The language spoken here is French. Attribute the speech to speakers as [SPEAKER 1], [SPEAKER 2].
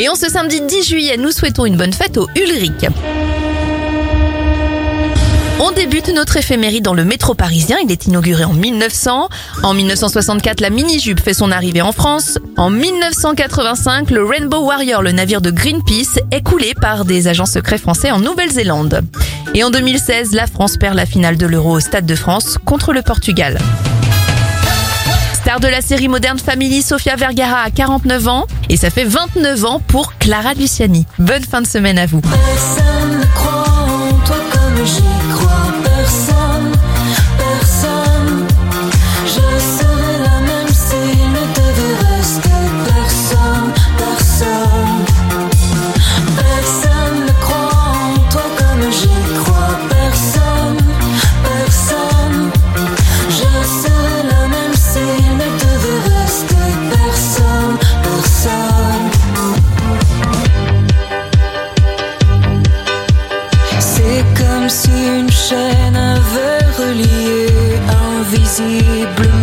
[SPEAKER 1] Et en ce samedi 10 juillet, nous souhaitons une bonne fête au Ulrich. On débute notre éphémérie dans le métro parisien. Il est inauguré en 1900. En 1964, la mini-jupe fait son arrivée en France. En 1985, le Rainbow Warrior, le navire de Greenpeace, est coulé par des agents secrets français en Nouvelle-Zélande. Et en 2016, la France perd la finale de l'Euro au Stade de France contre le Portugal. Star de la série moderne Family, Sofia Vergara a 49 ans et ça fait 29 ans pour Clara Luciani. Bonne fin de semaine à vous.
[SPEAKER 2] Si une chaîne avait relié invisiblement.